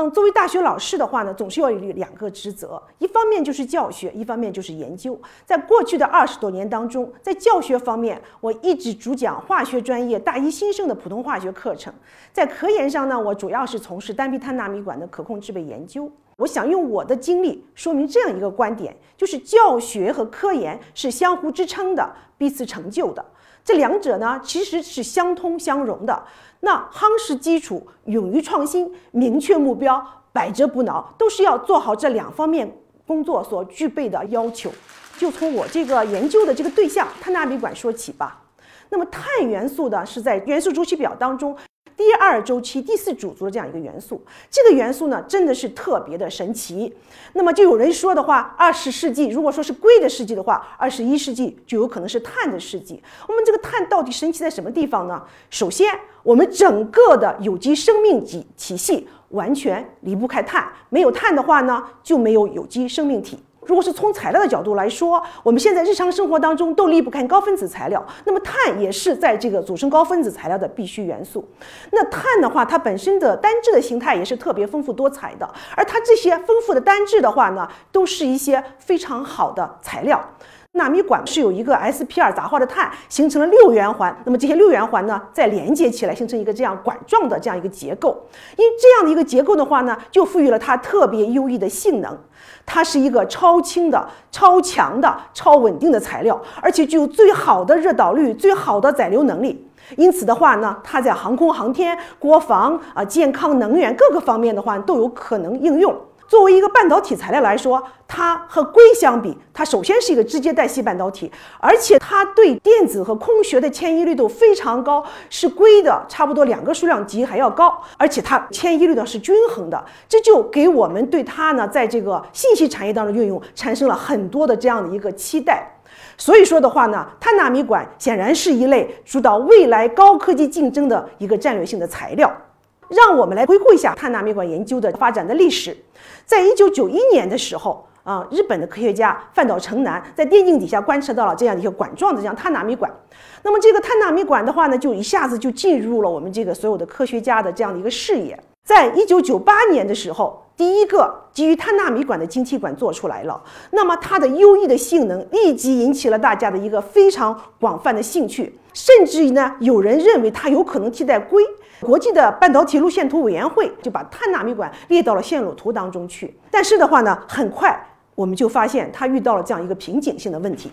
嗯，作为大学老师的话呢，总是要有两个职责，一方面就是教学，一方面就是研究。在过去的二十多年当中，在教学方面，我一直主讲化学专业大一新生的普通化学课程；在科研上呢，我主要是从事单壁碳纳米管的可控制备研究。我想用我的经历说明这样一个观点，就是教学和科研是相互支撑的，彼此成就的。这两者呢，其实是相通相融的。那夯实基础、勇于创新、明确目标、百折不挠，都是要做好这两方面工作所具备的要求。就从我这个研究的这个对象碳纳米管说起吧。那么碳元素呢，是在元素周期表当中。第二周期第四主族的这样一个元素，这个元素呢真的是特别的神奇。那么就有人说的话，二十世纪如果说是硅的世纪的话，二十一世纪就有可能是碳的世纪。我们这个碳到底神奇在什么地方呢？首先，我们整个的有机生命体体系完全离不开碳，没有碳的话呢，就没有有机生命体。如果是从材料的角度来说，我们现在日常生活当中都离不开高分子材料，那么碳也是在这个组成高分子材料的必需元素。那碳的话，它本身的单质的形态也是特别丰富多彩的，而它这些丰富的单质的话呢，都是一些非常好的材料。纳米管是有一个 sp2 杂化的碳形成了六圆环，那么这些六圆环呢，再连接起来形成一个这样管状的这样一个结构。因这样的一个结构的话呢，就赋予了它特别优异的性能。它是一个超轻的、超强的、超稳定的材料，而且具有最好的热导率、最好的载流能力。因此的话呢，它在航空航天、国防啊、健康、能源各个方面的话都有可能应用。作为一个半导体材料来说，它和硅相比，它首先是一个直接带锡半导体，而且它对电子和空穴的迁移率都非常高，是硅的差不多两个数量级还要高，而且它迁移率呢是均衡的，这就给我们对它呢在这个信息产业当中运用产生了很多的这样的一个期待。所以说的话呢，碳纳米管显然是一类主导未来高科技竞争的一个战略性的材料。让我们来回顾一下碳纳米管研究的发展的历史。在一九九一年的时候，啊，日本的科学家范岛成男在电镜底下观测到了这样一个管状的这样碳纳米管。那么这个碳纳米管的话呢，就一下子就进入了我们这个所有的科学家的这样的一个视野。在一九九八年的时候，第一个基于碳纳米管的晶体管做出来了。那么它的优异的性能立即引起了大家的一个非常广泛的兴趣，甚至于呢，有人认为它有可能替代硅。国际的半导体路线图委员会就把碳纳米管列到了线路图当中去。但是的话呢，很快我们就发现它遇到了这样一个瓶颈性的问题。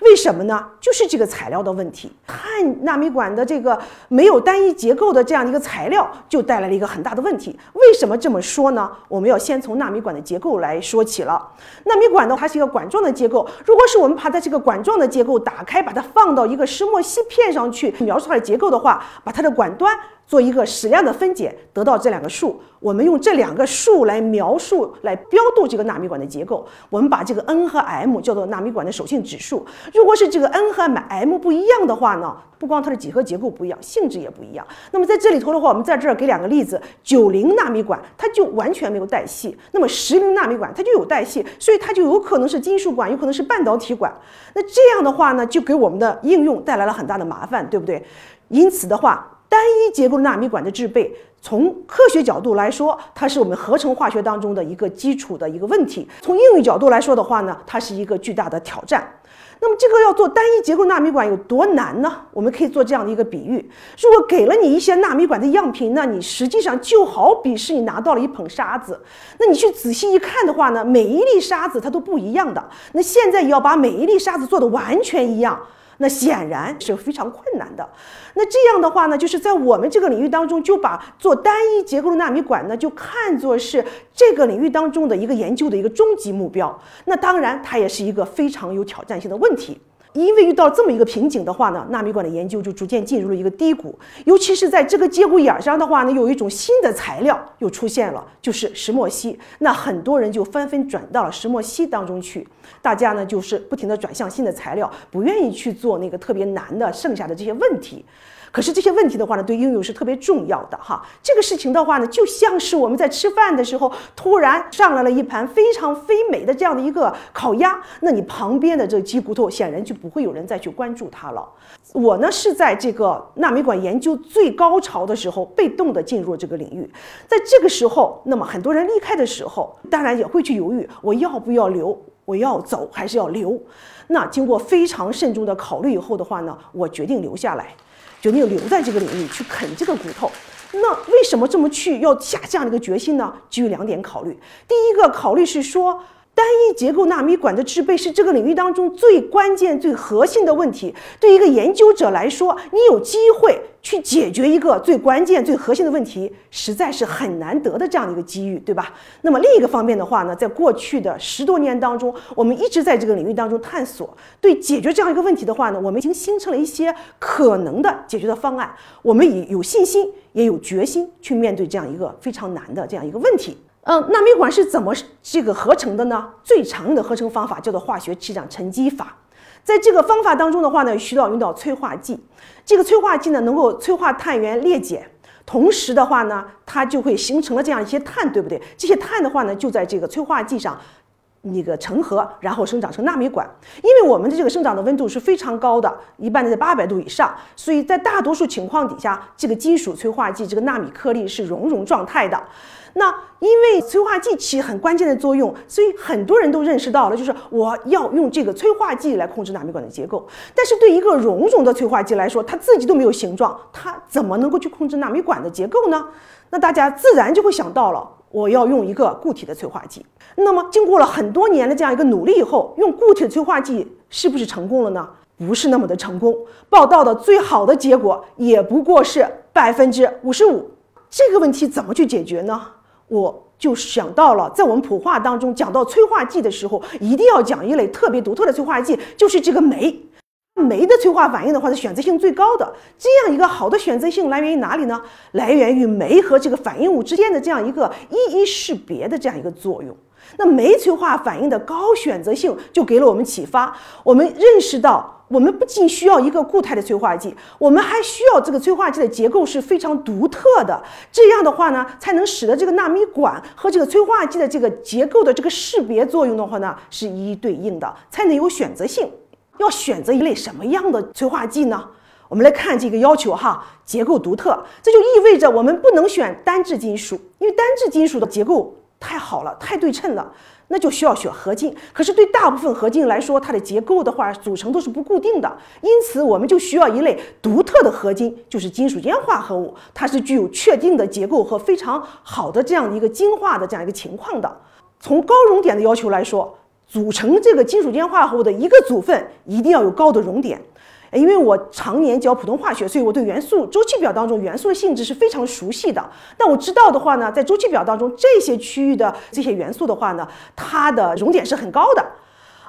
为什么呢？就是这个材料的问题。碳纳米管的这个没有单一结构的这样的一个材料，就带来了一个很大的问题。为什么这么说呢？我们要先从纳米管的结构来说起了。纳米管呢，它是一个管状的结构。如果是我们把它这个管状的结构打开，把它放到一个石墨烯片上去描述它的结构的话，把它的管端。做一个矢量的分解，得到这两个数。我们用这两个数来描述、来标度这个纳米管的结构。我们把这个 n 和 m 叫做纳米管的手性指数。如果是这个 n 和 m 不一样的话呢，不光它的几何结构不一样，性质也不一样。那么在这里头的话，我们在这儿给两个例子：九零纳米管它就完全没有带隙，那么十零纳米管它就有带隙，所以它就有可能是金属管，有可能是半导体管。那这样的话呢，就给我们的应用带来了很大的麻烦，对不对？因此的话。单一结构纳米管的制备，从科学角度来说，它是我们合成化学当中的一个基础的一个问题；从应用角度来说的话呢，它是一个巨大的挑战。那么，这个要做单一结构纳米管有多难呢？我们可以做这样的一个比喻：如果给了你一些纳米管的样品，那你实际上就好比是你拿到了一捧沙子，那你去仔细一看的话呢，每一粒沙子它都不一样的。那现在要把每一粒沙子做的完全一样。那显然是非常困难的。那这样的话呢，就是在我们这个领域当中，就把做单一结构的纳米管呢，就看作是这个领域当中的一个研究的一个终极目标。那当然，它也是一个非常有挑战性的问题。因为遇到这么一个瓶颈的话呢，纳米管的研究就逐渐进入了一个低谷。尤其是在这个节骨眼儿上的话呢，有一种新的材料又出现了，就是石墨烯。那很多人就纷纷转到了石墨烯当中去。大家呢就是不停的转向新的材料，不愿意去做那个特别难的剩下的这些问题。可是这些问题的话呢，对应用是特别重要的哈。这个事情的话呢，就像是我们在吃饭的时候，突然上来了一盘非常非美的这样的一个烤鸭，那你旁边的这鸡骨头显然就不会有人再去关注它了。我呢是在这个纳米管研究最高潮的时候，被动的进入这个领域。在这个时候，那么很多人离开的时候，当然也会去犹豫，我要不要留？我要走还是要留？那经过非常慎重的考虑以后的话呢，我决定留下来，决定留在这个领域去啃这个骨头。那为什么这么去要下这样的一个决心呢？基于两点考虑。第一个考虑是说。单一结构纳米管的制备是这个领域当中最关键、最核心的问题。对一个研究者来说，你有机会去解决一个最关键、最核心的问题，实在是很难得的这样的一个机遇，对吧？那么另一个方面的话呢，在过去的十多年当中，我们一直在这个领域当中探索，对解决这样一个问题的话呢，我们已经形成了一些可能的解决的方案。我们也有信心，也有决心去面对这样一个非常难的这样一个问题。嗯，纳米管是怎么这个合成的呢？最常用的合成方法叫做化学气场沉积法。在这个方法当中的话呢，需要用到催化剂。这个催化剂呢，能够催化碳源裂解，同时的话呢，它就会形成了这样一些碳，对不对？这些碳的话呢，就在这个催化剂上那个成盒，然后生长成纳米管。因为我们的这个生长的温度是非常高的，一般的在八百度以上，所以在大多数情况底下，这个金属催化剂这个纳米颗粒是熔融状态的。那因为催化剂起很关键的作用，所以很多人都认识到了，就是我要用这个催化剂来控制纳米管的结构。但是对一个熔融的催化剂来说，它自己都没有形状，它怎么能够去控制纳米管的结构呢？那大家自然就会想到了，我要用一个固体的催化剂。那么经过了很多年的这样一个努力以后，用固体的催化剂是不是成功了呢？不是那么的成功。报道的最好的结果也不过是百分之五十五。这个问题怎么去解决呢？我就想到了，在我们普化当中讲到催化剂的时候，一定要讲一类特别独特的催化剂，就是这个酶。酶的催化反应的话，是选择性最高的。这样一个好的选择性来源于哪里呢？来源于酶和这个反应物之间的这样一个一一识别的这样一个作用。那酶催化反应的高选择性就给了我们启发，我们认识到。我们不仅需要一个固态的催化剂，我们还需要这个催化剂的结构是非常独特的。这样的话呢，才能使得这个纳米管和这个催化剂的这个结构的这个识别作用的话呢，是一一对应的，才能有选择性。要选择一类什么样的催化剂呢？我们来看这个要求哈，结构独特，这就意味着我们不能选单质金属，因为单质金属的结构太好了，太对称了。那就需要选合金，可是对大部分合金来说，它的结构的话组成都是不固定的，因此我们就需要一类独特的合金，就是金属间化合物，它是具有确定的结构和非常好的这样一个晶化的这样一个情况的。从高熔点的要求来说，组成这个金属间化合物的一个组分一定要有高的熔点。因为我常年教普通化学，所以我对元素周期表当中元素的性质是非常熟悉的。但我知道的话呢，在周期表当中，这些区域的这些元素的话呢，它的熔点是很高的。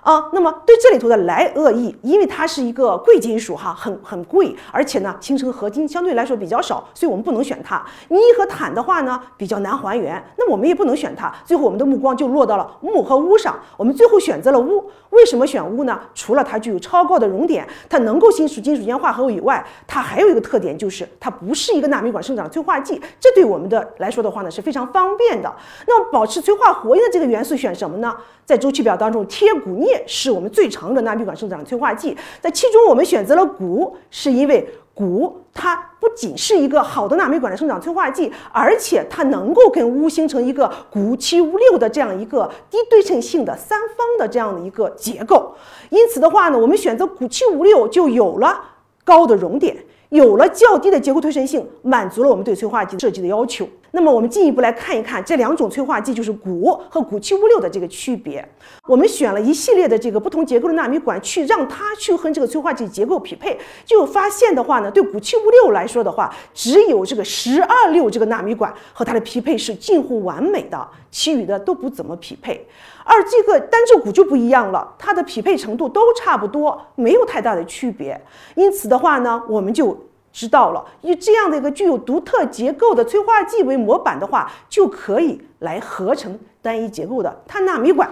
啊，那么对这里头的莱厄铱，因为它是一个贵金属哈，很很贵，而且呢形成合金相对来说比较少，所以我们不能选它。镍和钽的话呢比较难还原，那我们也不能选它。最后我们的目光就落到了钼和钨上，我们最后选择了钨。为什么选钨呢？除了它具有超高的熔点，它能够金属金属间化合物以外，它还有一个特点就是它不是一个纳米管生长催化剂，这对我们的来说的话呢是非常方便的。那么保持催化活跃的这个元素选什么呢？在周期表当中，铁、钴、镍是我们最常用的纳米管生长催化剂。在其中，我们选择了钴，是因为钴它不仅是一个好的纳米管的生长催化剂，而且它能够跟钨形成一个钴七钨六的这样一个低对称性的三方的这样的一个结构。因此的话呢，我们选择钴七钨六就有了高的熔点，有了较低的结构对称性，满足了我们对催化剂设计的要求。那么我们进一步来看一看这两种催化剂，就是钴和钴七五六的这个区别。我们选了一系列的这个不同结构的纳米管，去让它去和这个催化剂结构匹配，就发现的话呢，对钴七钨六来说的话，只有这个十二六这个纳米管和它的匹配是近乎完美的，其余的都不怎么匹配。而这个单质钴就不一样了，它的匹配程度都差不多，没有太大的区别。因此的话呢，我们就。知道了，以这样的一个具有独特结构的催化剂为模板的话，就可以来合成单一结构的碳纳米管。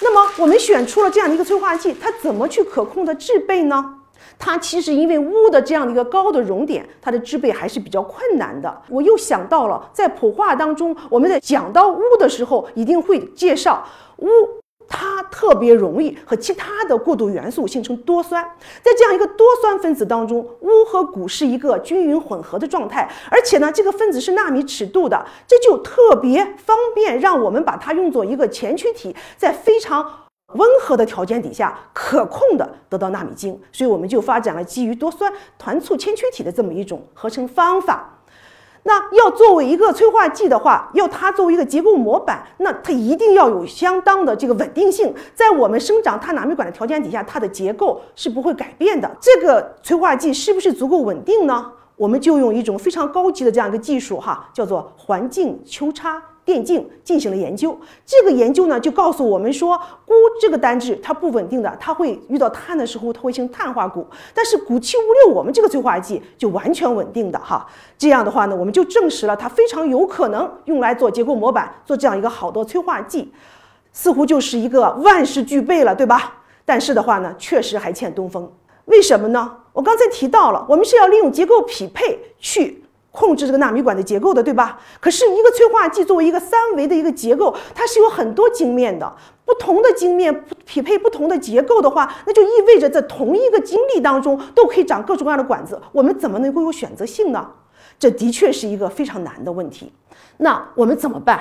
那么我们选出了这样的一个催化剂，它怎么去可控的制备呢？它其实因为钨的这样的一个高的熔点，它的制备还是比较困难的。我又想到了，在普化当中，我们在讲到钨的时候，一定会介绍钨它特别容易和其他的过渡元素形成多酸。在这样一个多酸分子当中，钨和钴是一个均匀混合的状态，而且呢，这个分子是纳米尺度的，这就特别方便让我们把它用作一个前驱体，在非常。温和的条件底下，可控的得到纳米晶，所以我们就发展了基于多酸团簇前驱体的这么一种合成方法。那要作为一个催化剂的话，要它作为一个结构模板，那它一定要有相当的这个稳定性，在我们生长碳纳米管的条件底下，它的结构是不会改变的。这个催化剂是不是足够稳定呢？我们就用一种非常高级的这样一个技术哈，叫做环境丘差。电镜进行了研究，这个研究呢就告诉我们说，钴这个单质它不稳定的，它会遇到碳的时候它会形成碳化钴，但是钴七五六我们这个催化剂就完全稳定的哈。这样的话呢，我们就证实了它非常有可能用来做结构模板，做这样一个好的催化剂，似乎就是一个万事俱备了，对吧？但是的话呢，确实还欠东风。为什么呢？我刚才提到了，我们是要利用结构匹配去。控制这个纳米管的结构的，对吧？可是，一个催化剂作为一个三维的一个结构，它是有很多晶面的。不同的晶面匹配不同的结构的话，那就意味着在同一个晶粒当中都可以长各种各样的管子。我们怎么能够有选择性呢？这的确是一个非常难的问题。那我们怎么办？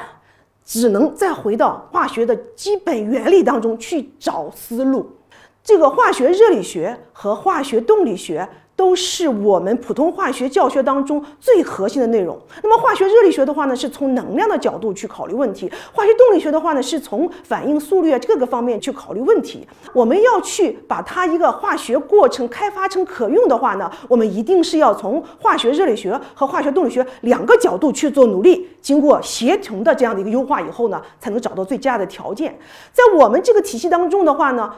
只能再回到化学的基本原理当中去找思路。这个化学热力学和化学动力学。都是我们普通化学教学当中最核心的内容。那么化学热力学的话呢，是从能量的角度去考虑问题；化学动力学的话呢，是从反应速率啊各个方面去考虑问题。我们要去把它一个化学过程开发成可用的话呢，我们一定是要从化学热力学和化学动力学两个角度去做努力，经过协同的这样的一个优化以后呢，才能找到最佳的条件。在我们这个体系当中的话呢。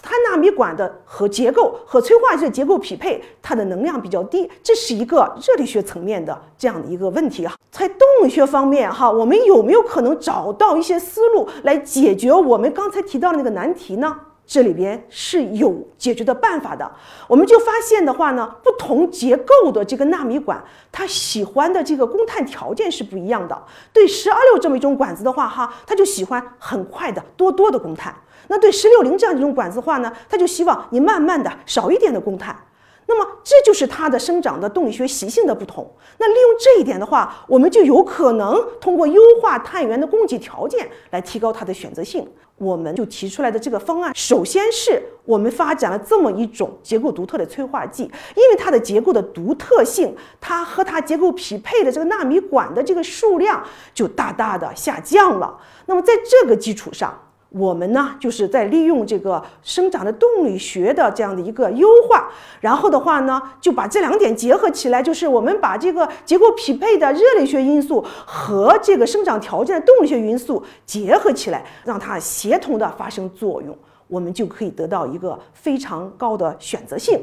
碳纳米管的和结构和催化剂的结构匹配，它的能量比较低，这是一个热力学层面的这样的一个问题啊。在动力学方面，哈，我们有没有可能找到一些思路来解决我们刚才提到的那个难题呢？这里边是有解决的办法的。我们就发现的话呢，不同结构的这个纳米管，它喜欢的这个供碳条件是不一样的。对十二六这么一种管子的话，哈，它就喜欢很快的多多的供碳。那对十六零这样一种管子话呢，它就希望你慢慢的少一点的供碳。那么这就是它的生长的动力学习性的不同。那利用这一点的话，我们就有可能通过优化碳源的供给条件来提高它的选择性。我们就提出来的这个方案，首先是我们发展了这么一种结构独特的催化剂，因为它的结构的独特性，它和它结构匹配的这个纳米管的这个数量就大大的下降了。那么在这个基础上，我们呢，就是在利用这个生长的动力学的这样的一个优化，然后的话呢，就把这两点结合起来，就是我们把这个结构匹配的热力学因素和这个生长条件的动力学因素结合起来，让它协同的发生作用，我们就可以得到一个非常高的选择性。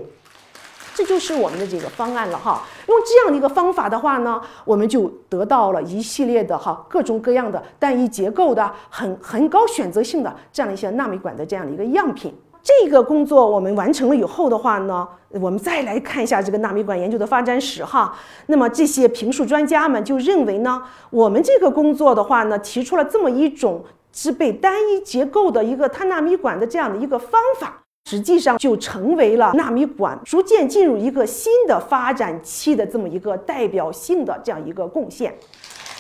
这就是我们的这个方案了哈。用这样的一个方法的话呢，我们就得到了一系列的哈各种各样的单一结构的很很高选择性的这样一些纳米管的这样的一个样品。这个工作我们完成了以后的话呢，我们再来看一下这个纳米管研究的发展史哈。那么这些评述专家们就认为呢，我们这个工作的话呢，提出了这么一种制备单一结构的一个碳纳米管的这样的一个方法。实际上就成为了纳米管逐渐进入一个新的发展期的这么一个代表性的这样一个贡献。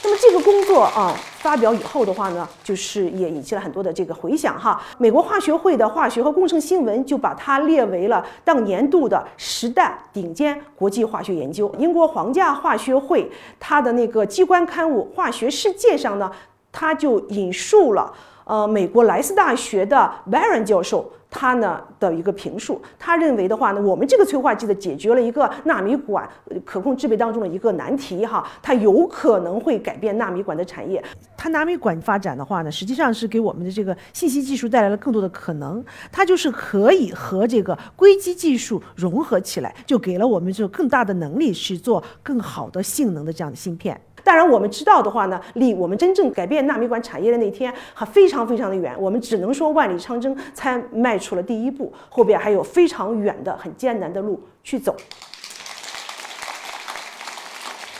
那么这个工作啊发表以后的话呢，就是也引起了很多的这个回响哈。美国化学会的化学和工程新闻就把它列为了当年度的十大顶尖国际化学研究。英国皇家化学会它的那个机关刊物《化学世界》上呢，它就引述了呃美国莱斯大学的 Baron 教授。他呢的一个评述，他认为的话呢，我们这个催化剂的解决了一个纳米管可控制备当中的一个难题哈，它有可能会改变纳米管的产业。它纳米管发展的话呢，实际上是给我们的这个信息技术带来了更多的可能，它就是可以和这个硅基技术融合起来，就给了我们就更大的能力去做更好的性能的这样的芯片。当然，我们知道的话呢，离我们真正改变纳米管产业的那天还非常非常的远。我们只能说万里长征才迈出了第一步，后边还有非常远的、很艰难的路去走。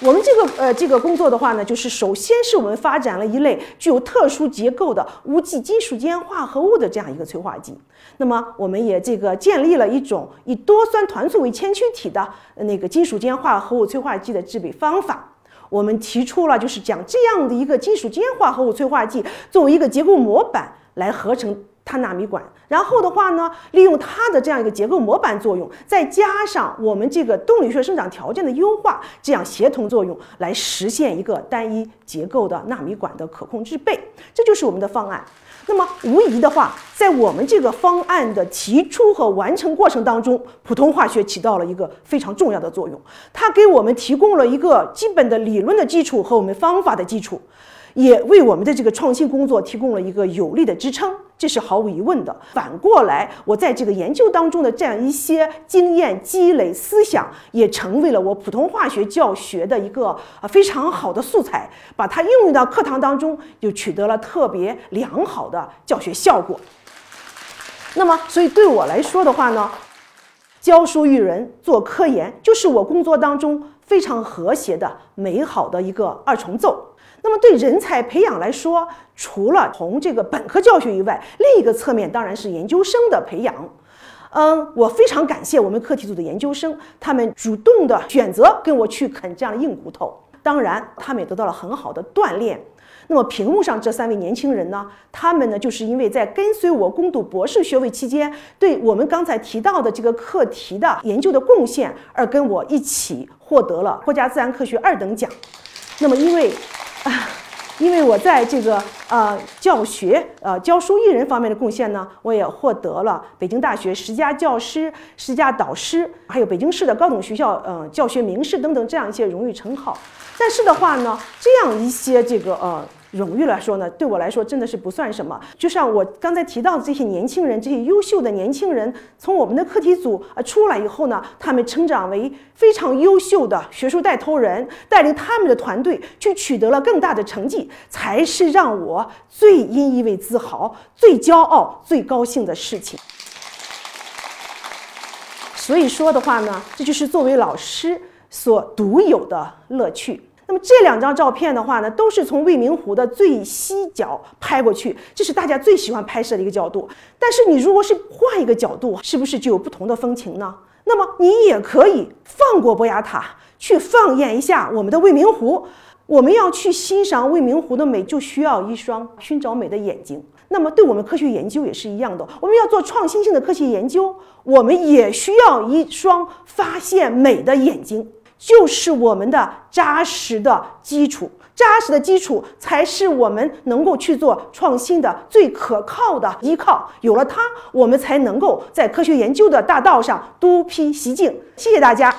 我们这个呃这个工作的话呢，就是首先是我们发展了一类具有特殊结构的无机金属间化合物的这样一个催化剂。那么我们也这个建立了一种以多酸团素为前驱体的那个金属间化合物催化剂的制备方法。我们提出了就是讲这样的一个金属间化合物催化剂作为一个结构模板来合成。碳纳米管，然后的话呢，利用它的这样一个结构模板作用，再加上我们这个动力学生长条件的优化，这样协同作用来实现一个单一结构的纳米管的可控制备，这就是我们的方案。那么无疑的话，在我们这个方案的提出和完成过程当中，普通化学起到了一个非常重要的作用，它给我们提供了一个基本的理论的基础和我们方法的基础。也为我们的这个创新工作提供了一个有力的支撑，这是毫无疑问的。反过来，我在这个研究当中的这样一些经验积累、思想，也成为了我普通化学教学的一个啊非常好的素材，把它应用到课堂当中，就取得了特别良好的教学效果。那么，所以对我来说的话呢，教书育人、做科研，就是我工作当中非常和谐的、美好的一个二重奏。那么对人才培养来说，除了从这个本科教学以外，另一个侧面当然是研究生的培养。嗯，我非常感谢我们课题组的研究生，他们主动的选择跟我去啃这样的硬骨头。当然，他们也得到了很好的锻炼。那么屏幕上这三位年轻人呢，他们呢就是因为在跟随我攻读博士学位期间，对我们刚才提到的这个课题的研究的贡献，而跟我一起获得了国家自然科学二等奖。那么因为。啊，因为我在这个呃教学呃教书育人方面的贡献呢，我也获得了北京大学十佳教师、十佳导师，还有北京市的高等学校呃教学名师等等这样一些荣誉称号。但是的话呢，这样一些这个呃。荣誉来说呢，对我来说真的是不算什么。就像我刚才提到的这些年轻人，这些优秀的年轻人，从我们的课题组啊出来以后呢，他们成长为非常优秀的学术带头人，带领他们的团队去取得了更大的成绩，才是让我最引以为自豪、最骄傲、最高兴的事情。所以说的话呢，这就是作为老师所独有的乐趣。那么这两张照片的话呢，都是从未名湖的最西角拍过去，这是大家最喜欢拍摄的一个角度。但是你如果是换一个角度，是不是就有不同的风情呢？那么你也可以放过博雅塔，去放眼一下我们的未名湖。我们要去欣赏未名湖的美，就需要一双寻找美的眼睛。那么对我们科学研究也是一样的，我们要做创新性的科学研究，我们也需要一双发现美的眼睛。就是我们的扎实的基础，扎实的基础才是我们能够去做创新的最可靠的依靠。有了它，我们才能够在科学研究的大道上独辟蹊径。谢谢大家。